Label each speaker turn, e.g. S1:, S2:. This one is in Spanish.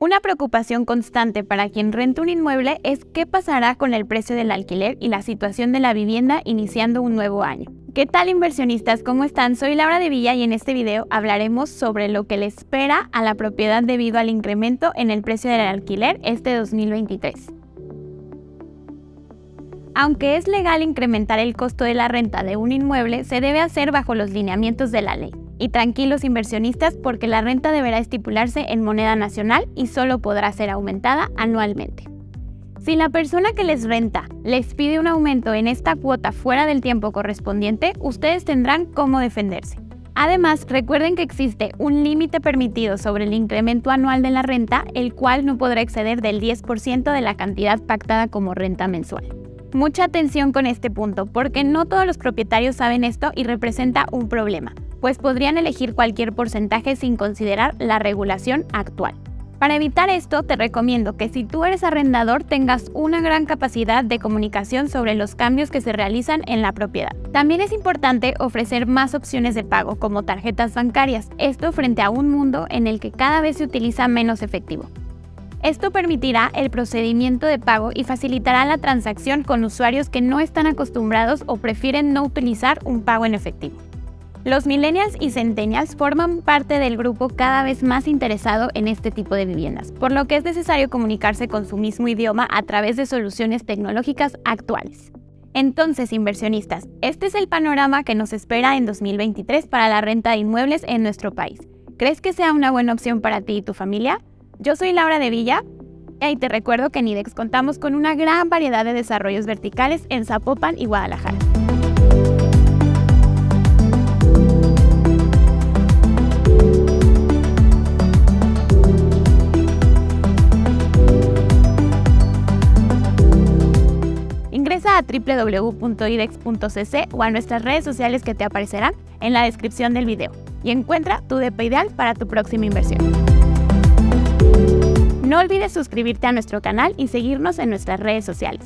S1: Una preocupación constante para quien renta un inmueble es qué pasará con el precio del alquiler y la situación de la vivienda iniciando un nuevo año. ¿Qué tal inversionistas? ¿Cómo están? Soy Laura de Villa y en este video hablaremos sobre lo que le espera a la propiedad debido al incremento en el precio del alquiler este 2023. Aunque es legal incrementar el costo de la renta de un inmueble, se debe hacer bajo los lineamientos de la ley. Y tranquilos inversionistas porque la renta deberá estipularse en moneda nacional y solo podrá ser aumentada anualmente. Si la persona que les renta les pide un aumento en esta cuota fuera del tiempo correspondiente, ustedes tendrán cómo defenderse. Además, recuerden que existe un límite permitido sobre el incremento anual de la renta, el cual no podrá exceder del 10% de la cantidad pactada como renta mensual. Mucha atención con este punto, porque no todos los propietarios saben esto y representa un problema, pues podrían elegir cualquier porcentaje sin considerar la regulación actual. Para evitar esto, te recomiendo que si tú eres arrendador tengas una gran capacidad de comunicación sobre los cambios que se realizan en la propiedad. También es importante ofrecer más opciones de pago como tarjetas bancarias, esto frente a un mundo en el que cada vez se utiliza menos efectivo. Esto permitirá el procedimiento de pago y facilitará la transacción con usuarios que no están acostumbrados o prefieren no utilizar un pago en efectivo. Los millennials y centennials forman parte del grupo cada vez más interesado en este tipo de viviendas, por lo que es necesario comunicarse con su mismo idioma a través de soluciones tecnológicas actuales. Entonces, inversionistas, este es el panorama que nos espera en 2023 para la renta de inmuebles en nuestro país. ¿Crees que sea una buena opción para ti y tu familia? Yo soy Laura de Villa y te recuerdo que en IDEX contamos con una gran variedad de desarrollos verticales en Zapopan y Guadalajara. A www.idex.cc o a nuestras redes sociales que te aparecerán en la descripción del video y encuentra tu DP ideal para tu próxima inversión. No olvides suscribirte a nuestro canal y seguirnos en nuestras redes sociales.